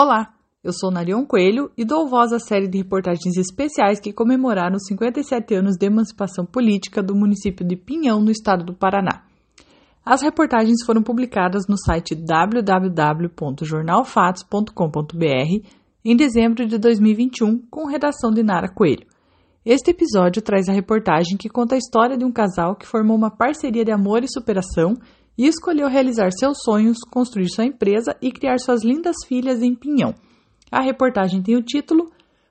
Olá, eu sou Narion Coelho e dou voz à série de reportagens especiais que comemoraram os 57 anos de emancipação política do município de Pinhão, no estado do Paraná. As reportagens foram publicadas no site www.jornalfatos.com.br em dezembro de 2021, com redação de Nara Coelho. Este episódio traz a reportagem que conta a história de um casal que formou uma parceria de amor e superação e escolheu realizar seus sonhos, construir sua empresa e criar suas lindas filhas em Pinhão. A reportagem tem o título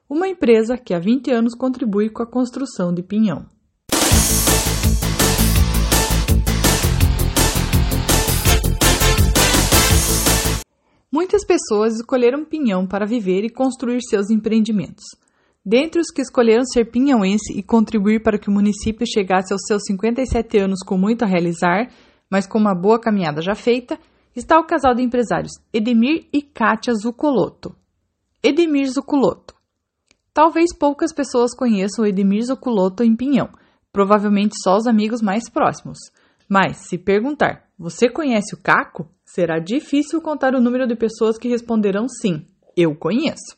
Uma empresa que há 20 anos contribui com a construção de Pinhão. Muitas pessoas escolheram Pinhão para viver e construir seus empreendimentos. Dentre os que escolheram ser pinhãoense e contribuir para que o município chegasse aos seus 57 anos com muito a realizar, mas com uma boa caminhada já feita, está o casal de empresários Edemir e Kátia Zucoloto. Edemir Zucoloto. Talvez poucas pessoas conheçam o Edemir Zucoloto em Pinhão, provavelmente só os amigos mais próximos. Mas, se perguntar, você conhece o Caco? Será difícil contar o número de pessoas que responderão sim, eu conheço.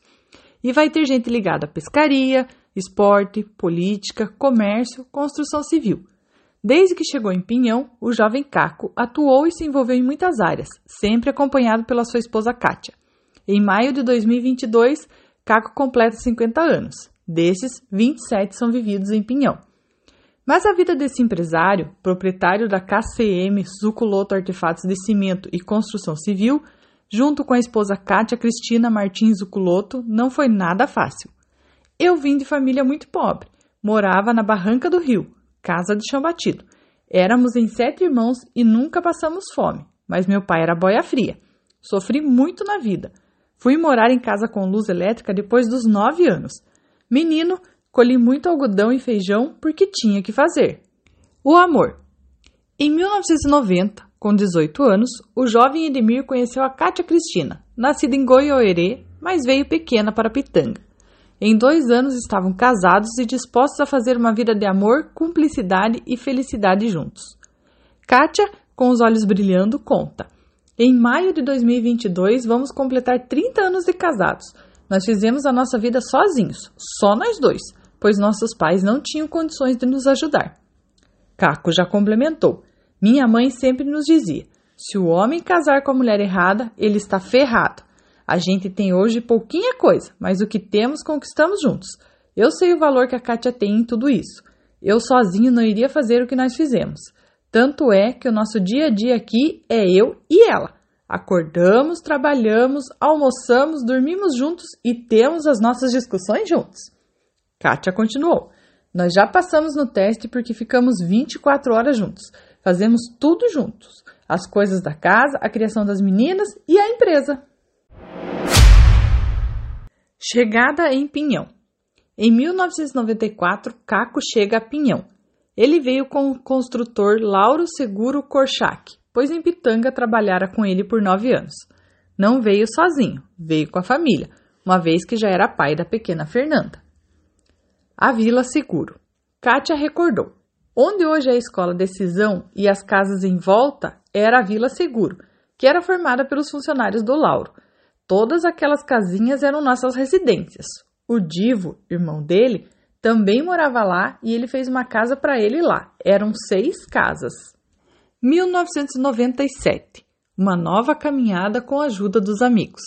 E vai ter gente ligada à pescaria, esporte, política, comércio, construção civil. Desde que chegou em Pinhão, o jovem Caco atuou e se envolveu em muitas áreas, sempre acompanhado pela sua esposa Kátia. Em maio de 2022, Caco completa 50 anos. Desses, 27 são vividos em Pinhão. Mas a vida desse empresário, proprietário da KCM Zuculoto Artefatos de Cimento e Construção Civil, junto com a esposa Kátia Cristina Martins Zuculoto, não foi nada fácil. Eu vim de família muito pobre, morava na Barranca do Rio, casa de chão batido. Éramos em sete irmãos e nunca passamos fome, mas meu pai era boia fria. Sofri muito na vida. Fui morar em casa com luz elétrica depois dos nove anos. Menino, colhi muito algodão e feijão porque tinha que fazer. O amor. Em 1990, com 18 anos, o jovem Edmir conheceu a Cátia Cristina, nascida em Goiôerê, mas veio pequena para Pitanga. Em dois anos estavam casados e dispostos a fazer uma vida de amor, cumplicidade e felicidade juntos. Kátia, com os olhos brilhando, conta. Em maio de 2022, vamos completar 30 anos de casados. Nós fizemos a nossa vida sozinhos, só nós dois, pois nossos pais não tinham condições de nos ajudar. Caco já complementou. Minha mãe sempre nos dizia: se o homem casar com a mulher errada, ele está ferrado. A gente tem hoje pouquinha coisa, mas o que temos conquistamos juntos. Eu sei o valor que a Kátia tem em tudo isso. Eu sozinho não iria fazer o que nós fizemos. Tanto é que o nosso dia a dia aqui é eu e ela. Acordamos, trabalhamos, almoçamos, dormimos juntos e temos as nossas discussões juntos. Kátia continuou. Nós já passamos no teste porque ficamos 24 horas juntos. Fazemos tudo juntos: as coisas da casa, a criação das meninas e a empresa. Chegada em Pinhão. Em 1994, Caco chega a Pinhão. Ele veio com o construtor Lauro Seguro Korchak, pois em Pitanga trabalhara com ele por nove anos. Não veio sozinho, veio com a família, uma vez que já era pai da pequena Fernanda. A Vila Seguro. Kátia recordou. Onde hoje é a Escola Decisão e as casas em volta era a Vila Seguro, que era formada pelos funcionários do Lauro Todas aquelas casinhas eram nossas residências. O Divo, irmão dele, também morava lá e ele fez uma casa para ele lá. Eram seis casas. 1997 Uma nova caminhada com a ajuda dos amigos.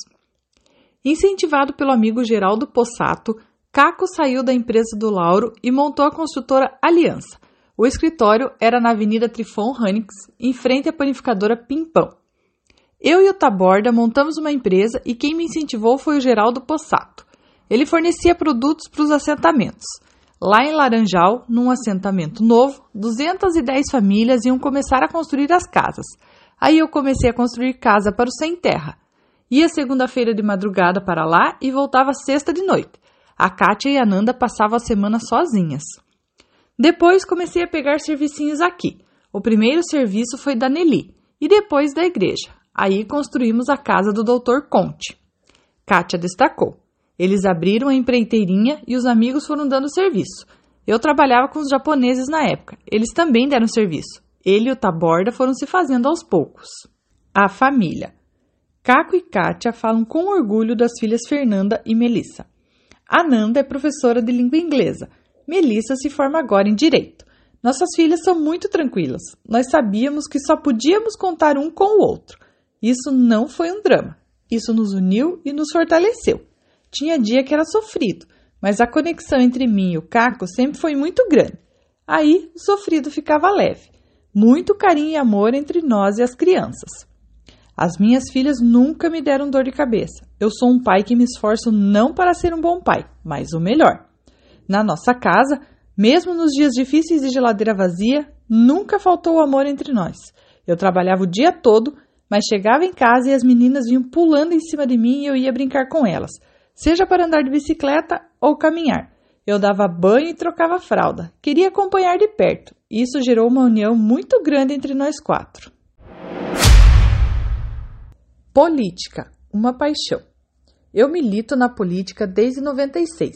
Incentivado pelo amigo Geraldo Possato, Caco saiu da empresa do Lauro e montou a construtora Aliança. O escritório era na Avenida Trifon Hanix, em frente à panificadora Pimpão. Eu e o Taborda montamos uma empresa e quem me incentivou foi o Geraldo Possato. Ele fornecia produtos para os assentamentos. Lá em Laranjal, num assentamento novo, 210 famílias iam começar a construir as casas. Aí eu comecei a construir casa para o sem terra. Ia segunda-feira de madrugada para lá e voltava sexta de noite. A Kátia e a Nanda passavam a semana sozinhas. Depois comecei a pegar servicinhos aqui. O primeiro serviço foi da Nelly e depois da igreja. Aí construímos a casa do Dr. Conte. Kátia destacou. Eles abriram a empreiteirinha e os amigos foram dando serviço. Eu trabalhava com os japoneses na época. Eles também deram serviço. Ele e o Taborda foram se fazendo aos poucos. A família. Caco e Kátia falam com orgulho das filhas Fernanda e Melissa. Ananda é professora de língua inglesa. Melissa se forma agora em direito. Nossas filhas são muito tranquilas. Nós sabíamos que só podíamos contar um com o outro. Isso não foi um drama. Isso nos uniu e nos fortaleceu. Tinha dia que era sofrido, mas a conexão entre mim e o Caco sempre foi muito grande. Aí o sofrido ficava leve. Muito carinho e amor entre nós e as crianças. As minhas filhas nunca me deram dor de cabeça. Eu sou um pai que me esforço não para ser um bom pai, mas o melhor. Na nossa casa, mesmo nos dias difíceis de geladeira vazia, nunca faltou amor entre nós. Eu trabalhava o dia todo, mas chegava em casa e as meninas vinham pulando em cima de mim e eu ia brincar com elas, seja para andar de bicicleta ou caminhar. Eu dava banho e trocava fralda. Queria acompanhar de perto. Isso gerou uma união muito grande entre nós quatro. Política, uma paixão. Eu milito na política desde 96.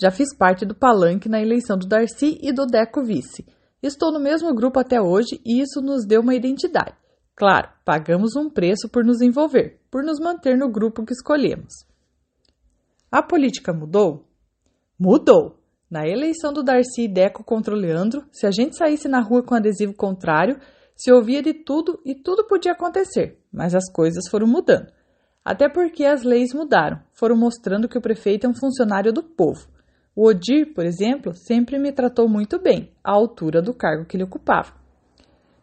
Já fiz parte do palanque na eleição do Darcy e do Deco Vice. Estou no mesmo grupo até hoje e isso nos deu uma identidade. Claro, pagamos um preço por nos envolver, por nos manter no grupo que escolhemos. A política mudou? Mudou! Na eleição do Darcy e Deco contra o Leandro, se a gente saísse na rua com adesivo contrário, se ouvia de tudo e tudo podia acontecer, mas as coisas foram mudando. Até porque as leis mudaram, foram mostrando que o prefeito é um funcionário do povo. O Odir, por exemplo, sempre me tratou muito bem, à altura do cargo que ele ocupava.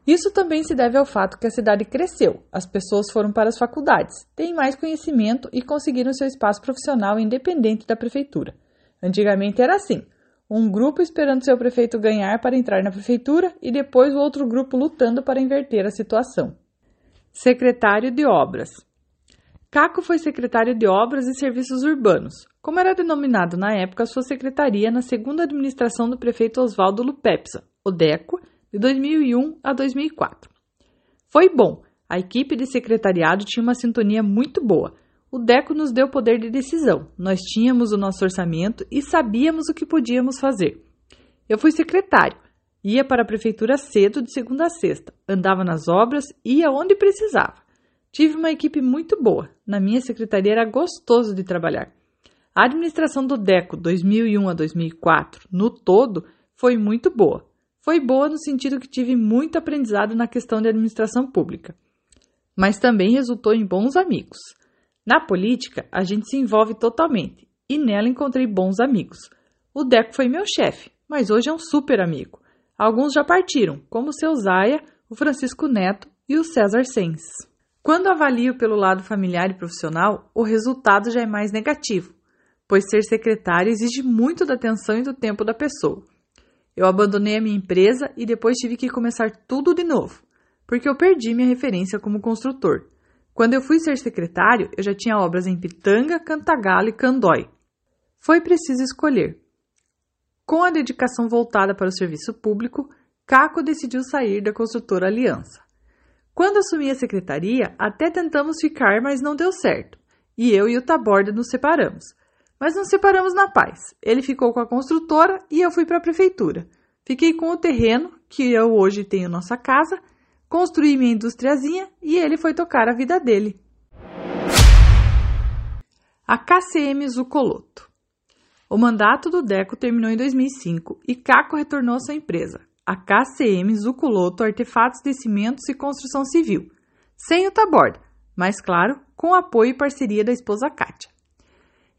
Isso também se deve ao fato que a cidade cresceu, as pessoas foram para as faculdades, têm mais conhecimento e conseguiram seu espaço profissional independente da prefeitura. Antigamente era assim: um grupo esperando seu prefeito ganhar para entrar na prefeitura e depois o outro grupo lutando para inverter a situação. Secretário de Obras Caco foi secretário de Obras e Serviços Urbanos, como era denominado na época sua secretaria na segunda administração do prefeito Oswaldo Lupepsa, o DECO, de 2001 a 2004. Foi bom, a equipe de secretariado tinha uma sintonia muito boa, o DECO nos deu poder de decisão. Nós tínhamos o nosso orçamento e sabíamos o que podíamos fazer. Eu fui secretário, ia para a prefeitura cedo de segunda a sexta, andava nas obras, ia onde precisava. Tive uma equipe muito boa. Na minha secretaria era gostoso de trabalhar. A administração do DECO 2001 a 2004, no todo, foi muito boa. Foi boa no sentido que tive muito aprendizado na questão de administração pública. Mas também resultou em bons amigos. Na política, a gente se envolve totalmente e nela encontrei bons amigos. O Deco foi meu chefe, mas hoje é um super amigo. Alguns já partiram, como o seu Zaia, o Francisco Neto e o César Sens. Quando avalio pelo lado familiar e profissional, o resultado já é mais negativo, pois ser secretário exige muito da atenção e do tempo da pessoa. Eu abandonei a minha empresa e depois tive que começar tudo de novo, porque eu perdi minha referência como construtor. Quando eu fui ser secretário, eu já tinha obras em Pitanga, Cantagalo e Candói. Foi preciso escolher. Com a dedicação voltada para o serviço público, Caco decidiu sair da construtora Aliança. Quando assumi a secretaria, até tentamos ficar, mas não deu certo. E eu e o Taborda nos separamos. Mas nos separamos na paz. Ele ficou com a construtora e eu fui para a prefeitura. Fiquei com o terreno, que eu hoje tenho nossa casa, construí minha industriazinha e ele foi tocar a vida dele. A KCM Zucoloto. O mandato do Deco terminou em 2005 e Caco retornou à sua empresa, a KCM Zucoloto Artefatos de Cimentos e Construção Civil, sem o Taborda, mas claro, com apoio e parceria da esposa Kátia.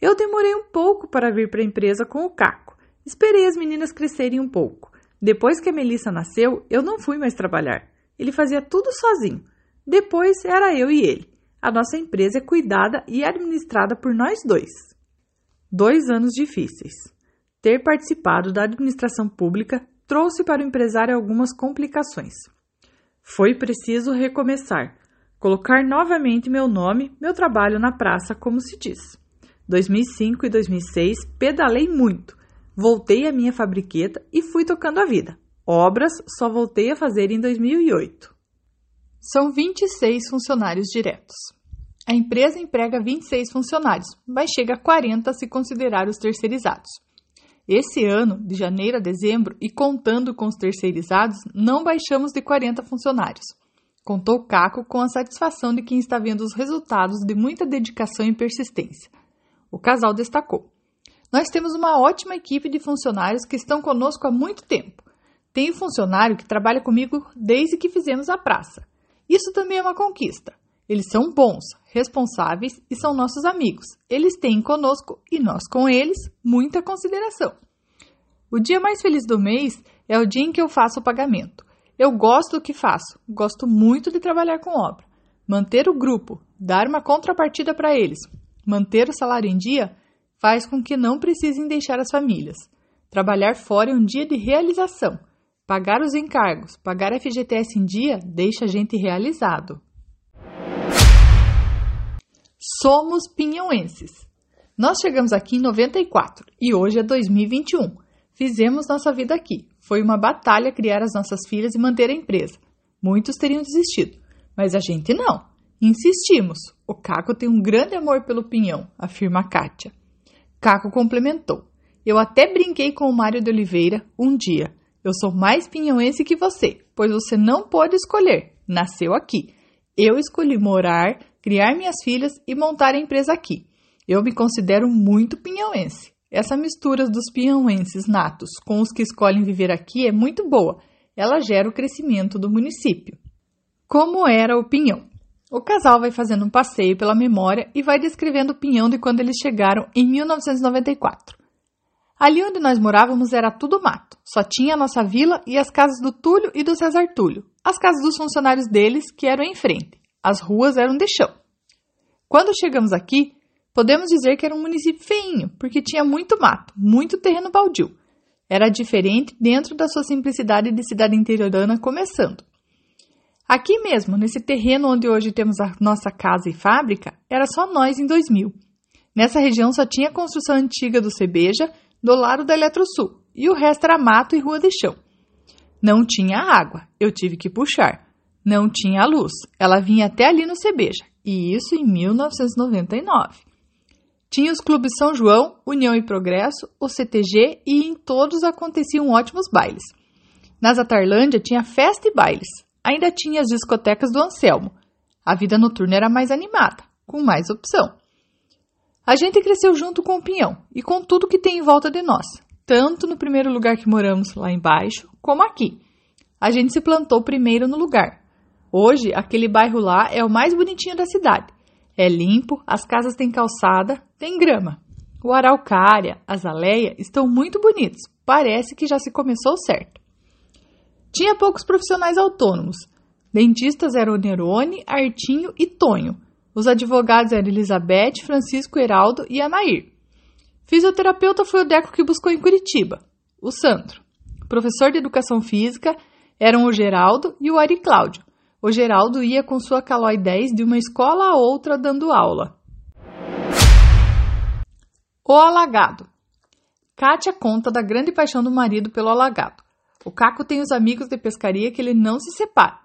Eu demorei um pouco para vir para a empresa com o Caco. Esperei as meninas crescerem um pouco. Depois que a Melissa nasceu, eu não fui mais trabalhar. Ele fazia tudo sozinho. Depois era eu e ele. A nossa empresa é cuidada e administrada por nós dois. Dois anos difíceis. Ter participado da administração pública trouxe para o empresário algumas complicações. Foi preciso recomeçar, colocar novamente meu nome, meu trabalho na praça, como se diz. 2005 e 2006 pedalei muito, voltei à minha fabriqueta e fui tocando a vida. Obras só voltei a fazer em 2008. São 26 funcionários diretos. A empresa emprega 26 funcionários, mas chega a 40 se considerar os terceirizados. Esse ano, de janeiro a dezembro, e contando com os terceirizados, não baixamos de 40 funcionários. contou Caco com a satisfação de quem está vendo os resultados de muita dedicação e persistência. O casal destacou: Nós temos uma ótima equipe de funcionários que estão conosco há muito tempo. Tenho funcionário que trabalha comigo desde que fizemos a praça. Isso também é uma conquista. Eles são bons, responsáveis e são nossos amigos. Eles têm conosco e nós com eles muita consideração. O dia mais feliz do mês é o dia em que eu faço o pagamento. Eu gosto do que faço, gosto muito de trabalhar com obra. Manter o grupo, dar uma contrapartida para eles, manter o salário em dia, faz com que não precisem deixar as famílias. Trabalhar fora é um dia de realização. Pagar os encargos, pagar FGTS em dia, deixa a gente realizado. Somos pinhõenses. Nós chegamos aqui em 94 e hoje é 2021. Fizemos nossa vida aqui. Foi uma batalha criar as nossas filhas e manter a empresa. Muitos teriam desistido, mas a gente não. Insistimos. O Caco tem um grande amor pelo pinhão, afirma Kátia. Caco complementou. Eu até brinquei com o Mário de Oliveira um dia. Eu sou mais pinhãoense que você, pois você não pôde escolher. Nasceu aqui. Eu escolhi morar, criar minhas filhas e montar a empresa aqui. Eu me considero muito pinhãoense. Essa mistura dos piauenses natos com os que escolhem viver aqui é muito boa. Ela gera o crescimento do município. Como era o Pinhão? O casal vai fazendo um passeio pela memória e vai descrevendo o Pinhão de quando eles chegaram em 1994. Ali onde nós morávamos era tudo mato, só tinha a nossa vila e as casas do Túlio e do César Túlio, as casas dos funcionários deles que eram em frente. As ruas eram de chão. Quando chegamos aqui, Podemos dizer que era um município feinho, porque tinha muito mato, muito terreno baldio. Era diferente dentro da sua simplicidade de cidade interiorana começando. Aqui mesmo, nesse terreno onde hoje temos a nossa casa e fábrica, era só nós em 2000. Nessa região só tinha a construção antiga do Cebeja, do lado da Eletrosul, e o resto era mato e rua de chão. Não tinha água, eu tive que puxar. Não tinha luz, ela vinha até ali no Cebeja, e isso em 1999. Tinha os clubes São João, União e Progresso, o CTG e em todos aconteciam ótimos bailes. Na Zatarlândia tinha festa e bailes. Ainda tinha as discotecas do Anselmo. A vida noturna era mais animada, com mais opção. A gente cresceu junto com o Pinhão e com tudo que tem em volta de nós, tanto no primeiro lugar que moramos lá embaixo, como aqui. A gente se plantou primeiro no lugar. Hoje, aquele bairro lá é o mais bonitinho da cidade. É limpo, as casas têm calçada, tem grama. O araucária, a azaleia estão muito bonitos. Parece que já se começou certo. Tinha poucos profissionais autônomos. Dentistas eram Nerone, Artinho e Tonho. Os advogados eram Elizabeth, Francisco Heraldo e Anair. Fisioterapeuta foi o Deco que buscou em Curitiba, o Sandro. Professor de educação física eram o Geraldo e o Ari Cláudio. O Geraldo ia com sua Calói 10 de uma escola a outra dando aula. O alagado. Kátia conta da grande paixão do marido pelo alagado. O Caco tem os amigos de pescaria que ele não se separa.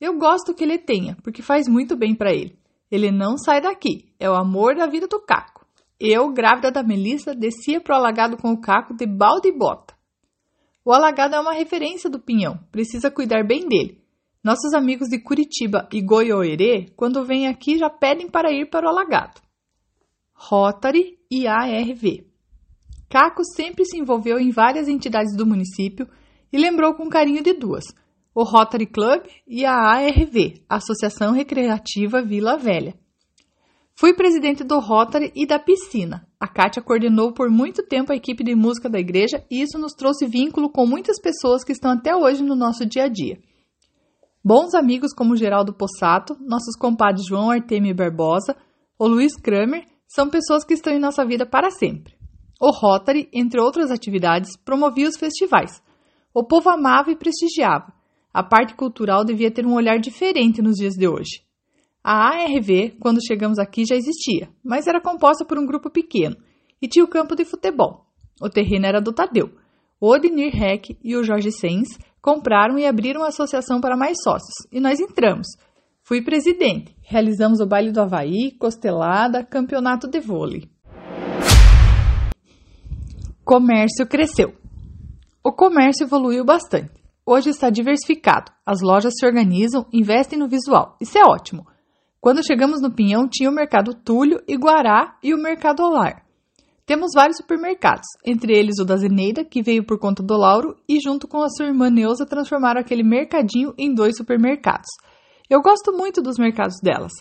Eu gosto que ele tenha, porque faz muito bem para ele. Ele não sai daqui, é o amor da vida do Caco. Eu, grávida da Melissa, descia pro alagado com o Caco de balde e bota. O alagado é uma referência do Pinhão, precisa cuidar bem dele. Nossos amigos de Curitiba e Goiôerê, quando vêm aqui, já pedem para ir para o alagado. Rotary e ARV. Caco sempre se envolveu em várias entidades do município e lembrou com carinho de duas: o Rotary Club e a ARV, Associação Recreativa Vila Velha. Fui presidente do Rotary e da piscina. A Kátia coordenou por muito tempo a equipe de música da igreja e isso nos trouxe vínculo com muitas pessoas que estão até hoje no nosso dia a dia. Bons amigos como Geraldo Possato, nossos compadres João Artemio Barbosa, o Luiz Kramer, são pessoas que estão em nossa vida para sempre. O Rotary, entre outras atividades, promovia os festivais. O povo amava e prestigiava. A parte cultural devia ter um olhar diferente nos dias de hoje. A ARV, quando chegamos aqui, já existia, mas era composta por um grupo pequeno e tinha o campo de futebol. O terreno era do Tadeu. O Odinir Heck e o Jorge Sens compraram e abriram a associação para mais sócios, e nós entramos. Fui presidente. Realizamos o baile do Havaí, costelada, campeonato de vôlei. Comércio cresceu. O comércio evoluiu bastante. hoje está diversificado. As lojas se organizam, investem no visual. Isso é ótimo. Quando chegamos no Pinhão, tinha o Mercado Túlio, Iguará e o Mercado Olar. Temos vários supermercados, entre eles o da Zeneida, que veio por conta do Lauro, e junto com a sua irmã Neuza transformaram aquele mercadinho em dois supermercados. Eu gosto muito dos mercados delas.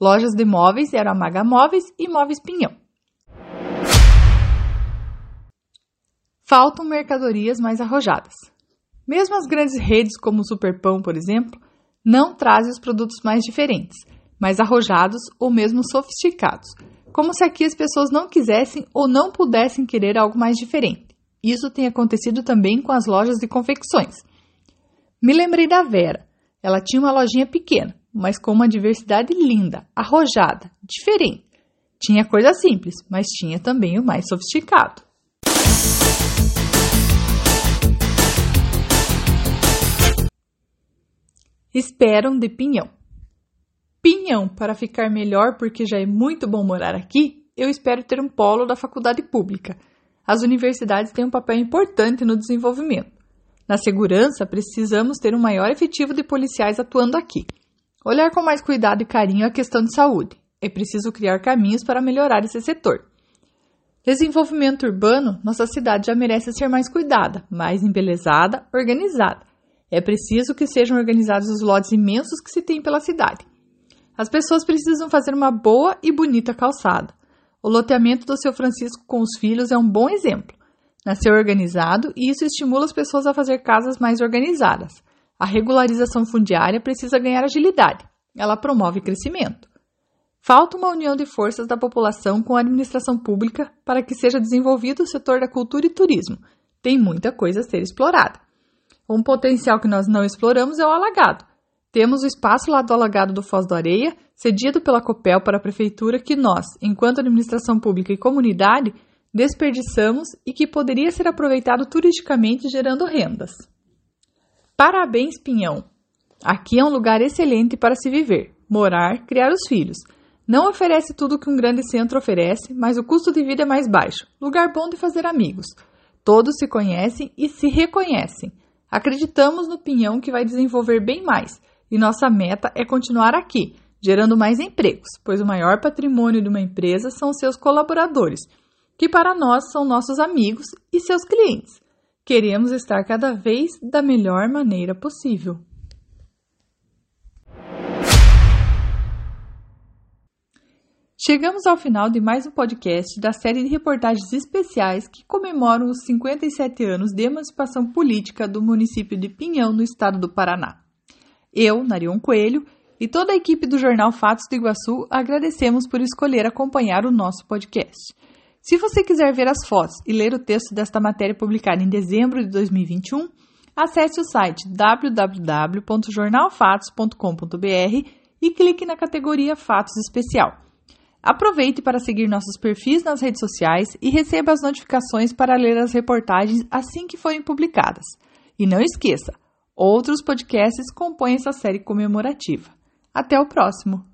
Lojas de móveis eram a Maga Móveis e Móveis Pinhão. Faltam mercadorias mais arrojadas. Mesmo as grandes redes como o Superpão, por exemplo, não trazem os produtos mais diferentes, mais arrojados ou mesmo sofisticados, como se aqui as pessoas não quisessem ou não pudessem querer algo mais diferente. Isso tem acontecido também com as lojas de confecções. Me lembrei da Vera. Ela tinha uma lojinha pequena, mas com uma diversidade linda, arrojada, diferente. Tinha coisa simples, mas tinha também o mais sofisticado. Esperam de Pinhão. Pinhão, para ficar melhor porque já é muito bom morar aqui, eu espero ter um polo da faculdade pública. As universidades têm um papel importante no desenvolvimento. Na segurança, precisamos ter um maior efetivo de policiais atuando aqui. Olhar com mais cuidado e carinho a questão de saúde. É preciso criar caminhos para melhorar esse setor. Desenvolvimento urbano, nossa cidade já merece ser mais cuidada, mais embelezada, organizada. É preciso que sejam organizados os lotes imensos que se tem pela cidade. As pessoas precisam fazer uma boa e bonita calçada. O loteamento do seu Francisco com os filhos é um bom exemplo. Nasceu organizado e isso estimula as pessoas a fazer casas mais organizadas. A regularização fundiária precisa ganhar agilidade. Ela promove crescimento. Falta uma união de forças da população com a administração pública para que seja desenvolvido o setor da cultura e turismo. Tem muita coisa a ser explorada. Um potencial que nós não exploramos é o alagado. Temos o espaço lá do alagado do Foz do Areia, cedido pela Copel para a prefeitura, que nós, enquanto administração pública e comunidade, desperdiçamos e que poderia ser aproveitado turisticamente gerando rendas. Parabéns, Pinhão! Aqui é um lugar excelente para se viver, morar, criar os filhos. Não oferece tudo que um grande centro oferece, mas o custo de vida é mais baixo. Lugar bom de fazer amigos. Todos se conhecem e se reconhecem. Acreditamos no Pinhão que vai desenvolver bem mais, e nossa meta é continuar aqui, gerando mais empregos, pois o maior patrimônio de uma empresa são seus colaboradores, que para nós são nossos amigos e seus clientes. Queremos estar cada vez da melhor maneira possível. Chegamos ao final de mais um podcast da série de reportagens especiais que comemoram os 57 anos de emancipação política do município de Pinhão, no estado do Paraná. Eu, Narion Coelho, e toda a equipe do jornal Fatos do Iguaçu agradecemos por escolher acompanhar o nosso podcast. Se você quiser ver as fotos e ler o texto desta matéria publicada em dezembro de 2021, acesse o site www.jornalfatos.com.br e clique na categoria Fatos Especial. Aproveite para seguir nossos perfis nas redes sociais e receba as notificações para ler as reportagens assim que forem publicadas. E não esqueça, outros podcasts compõem essa série comemorativa. Até o próximo!